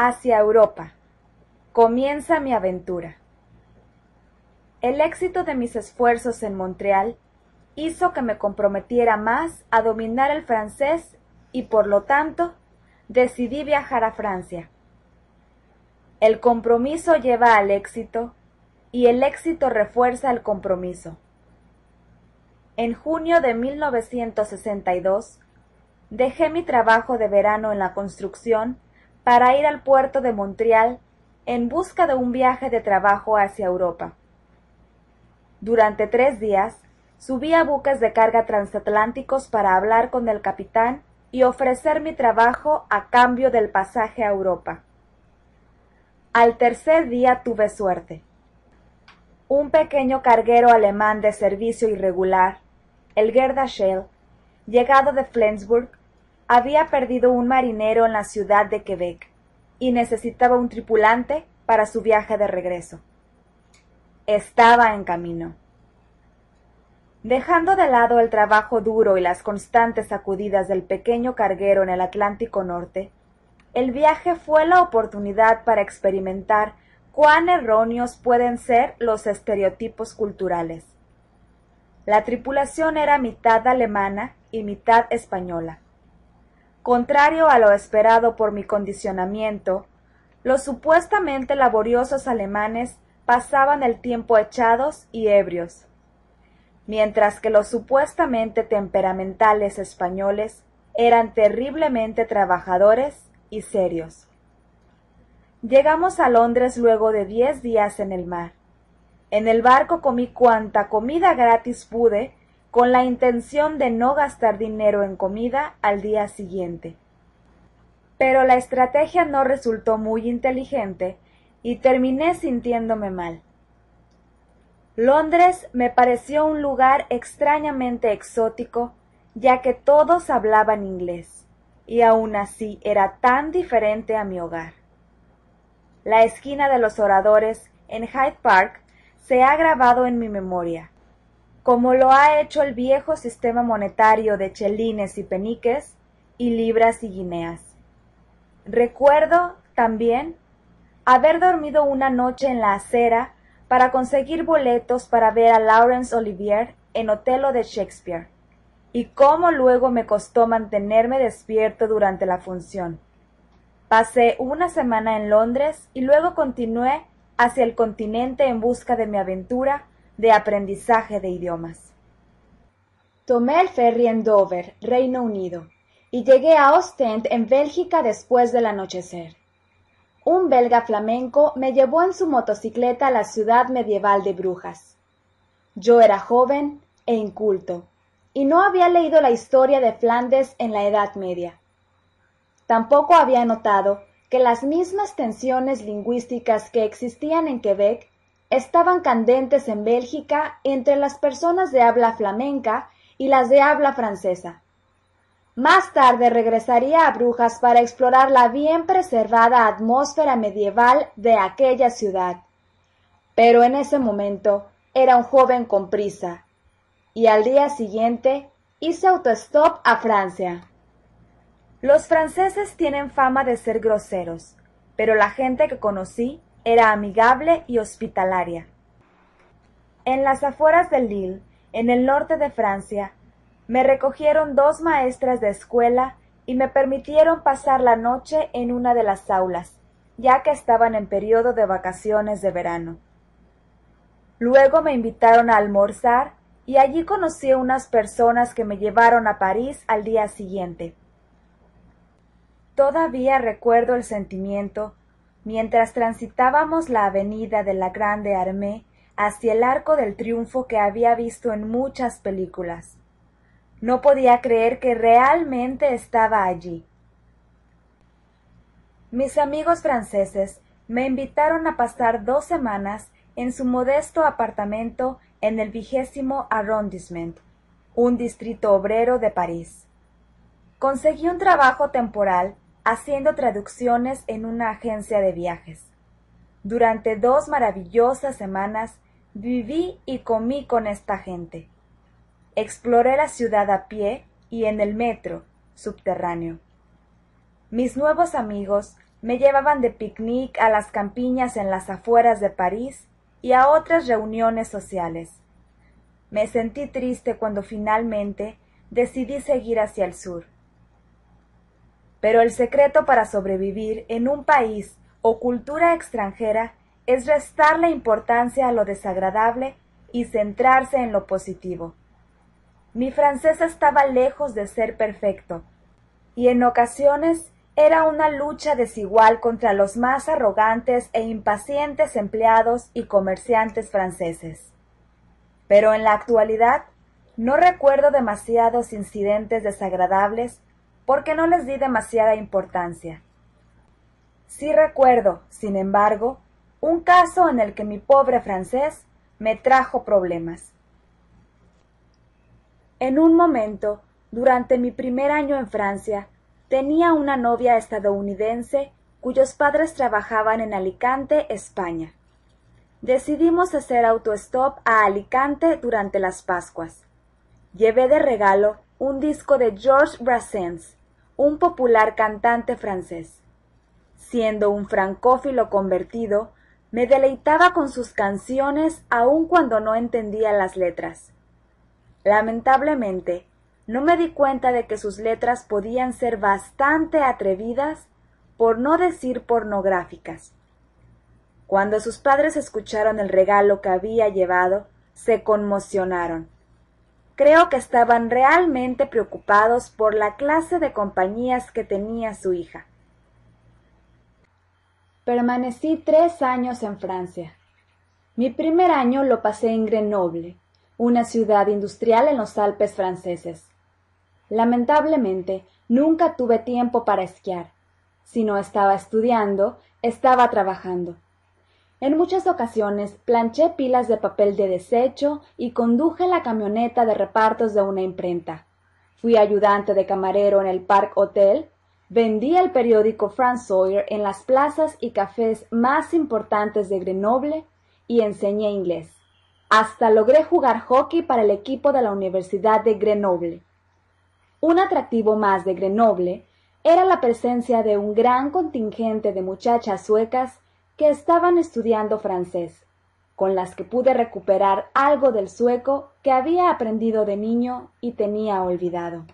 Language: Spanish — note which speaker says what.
Speaker 1: Hacia Europa. Comienza mi aventura. El éxito de mis esfuerzos en Montreal hizo que me comprometiera más a dominar el francés y por lo tanto decidí viajar a Francia. El compromiso lleva al éxito y el éxito refuerza el compromiso. En junio de 1962 dejé mi trabajo de verano en la construcción para ir al puerto de Montreal en busca de un viaje de trabajo hacia Europa. Durante tres días subí a buques de carga transatlánticos para hablar con el capitán y ofrecer mi trabajo a cambio del pasaje a Europa. Al tercer día tuve suerte. Un pequeño carguero alemán de servicio irregular, el Gerda Schell, llegado de Flensburg, había perdido un marinero en la ciudad de Quebec y necesitaba un tripulante para su viaje de regreso. Estaba en camino. Dejando de lado el trabajo duro y las constantes sacudidas del pequeño carguero en el Atlántico Norte, el viaje fue la oportunidad para experimentar cuán erróneos pueden ser los estereotipos culturales. La tripulación era mitad alemana y mitad española. Contrario a lo esperado por mi condicionamiento, los supuestamente laboriosos alemanes pasaban el tiempo echados y ebrios, mientras que los supuestamente temperamentales españoles eran terriblemente trabajadores y serios. Llegamos a Londres luego de diez días en el mar. En el barco comí cuanta comida gratis pude con la intención de no gastar dinero en comida al día siguiente. Pero la estrategia no resultó muy inteligente y terminé sintiéndome mal. Londres me pareció un lugar extrañamente exótico, ya que todos hablaban inglés, y aun así era tan diferente a mi hogar. La esquina de los oradores en Hyde Park se ha grabado en mi memoria, como lo ha hecho el viejo sistema monetario de chelines y peniques y libras y guineas. Recuerdo, también, haber dormido una noche en la acera para conseguir boletos para ver a Laurence Olivier en Otelo de Shakespeare, y cómo luego me costó mantenerme despierto durante la función. Pasé una semana en Londres y luego continué hacia el continente en busca de mi aventura de aprendizaje de idiomas. Tomé el ferry en Dover, Reino Unido, y llegué a Ostend en Bélgica después del anochecer. Un belga flamenco me llevó en su motocicleta a la ciudad medieval de Brujas. Yo era joven e inculto, y no había leído la historia de Flandes en la Edad Media. Tampoco había notado que las mismas tensiones lingüísticas que existían en Quebec estaban candentes en Bélgica entre las personas de habla flamenca y las de habla francesa. Más tarde regresaría a Brujas para explorar la bien preservada atmósfera medieval de aquella ciudad. Pero en ese momento era un joven con prisa, y al día siguiente hice autostop a Francia. Los franceses tienen fama de ser groseros, pero la gente que conocí era amigable y hospitalaria. En las afueras de Lille, en el norte de Francia, me recogieron dos maestras de escuela y me permitieron pasar la noche en una de las aulas, ya que estaban en periodo de vacaciones de verano. Luego me invitaron a almorzar y allí conocí a unas personas que me llevaron a París al día siguiente. Todavía recuerdo el sentimiento mientras transitábamos la avenida de la Grande Armée hacia el Arco del Triunfo que había visto en muchas películas. No podía creer que realmente estaba allí. Mis amigos franceses me invitaron a pasar dos semanas en su modesto apartamento en el vigésimo arrondissement, un distrito obrero de París. Conseguí un trabajo temporal haciendo traducciones en una agencia de viajes. Durante dos maravillosas semanas viví y comí con esta gente. Exploré la ciudad a pie y en el metro subterráneo. Mis nuevos amigos Me llevaban de picnic a las campiñas en las afueras de París y a otras reuniones sociales. Me sentí triste cuando finalmente decidí seguir hacia el sur. Pero el secreto para sobrevivir en un país o cultura extranjera es restarle importancia a lo desagradable y centrarse en lo positivo. Mi francés estaba lejos de ser perfecto, y en ocasiones era una lucha desigual contra los más arrogantes e impacientes empleados y comerciantes franceses. Pero en la actualidad no recuerdo demasiados incidentes desagradables porque no les di demasiada importancia. Sí recuerdo, sin embargo, un caso en el que mi pobre francés me trajo problemas. En un momento, durante mi primer año en Francia, tenía una novia estadounidense cuyos padres trabajaban en Alicante, España. Decidimos hacer autostop a Alicante durante las Pascuas. Llevé de regalo un disco de Georges Brassens, un popular cantante francés. Siendo un francófilo convertido, me deleitaba con sus canciones aun cuando no entendía las letras. Lamentablemente, no me di cuenta de que sus letras podían ser bastante atrevidas, por no decir pornográficas. Cuando sus padres escucharon el regalo que había llevado, se conmocionaron. Creo que estaban realmente preocupados por la clase de compañías que tenía su hija. Permanecí tres años en Francia. Mi primer año lo pasé en Grenoble, una ciudad industrial en los Alpes franceses. Lamentablemente, nunca tuve tiempo para esquiar. Si no estaba estudiando, estaba trabajando. En muchas ocasiones planché pilas de papel de desecho y conduje la camioneta de repartos de una imprenta. Fui ayudante de camarero en el Park Hotel Vendí el periódico Franz Sawyer en las plazas y cafés más importantes de Grenoble y enseñé inglés. Hasta logré jugar hockey para el equipo de la Universidad de Grenoble. Un atractivo más de Grenoble era la presencia de un gran contingente de muchachas suecas que estaban estudiando francés, con las que pude recuperar algo del sueco que había aprendido de niño y tenía olvidado.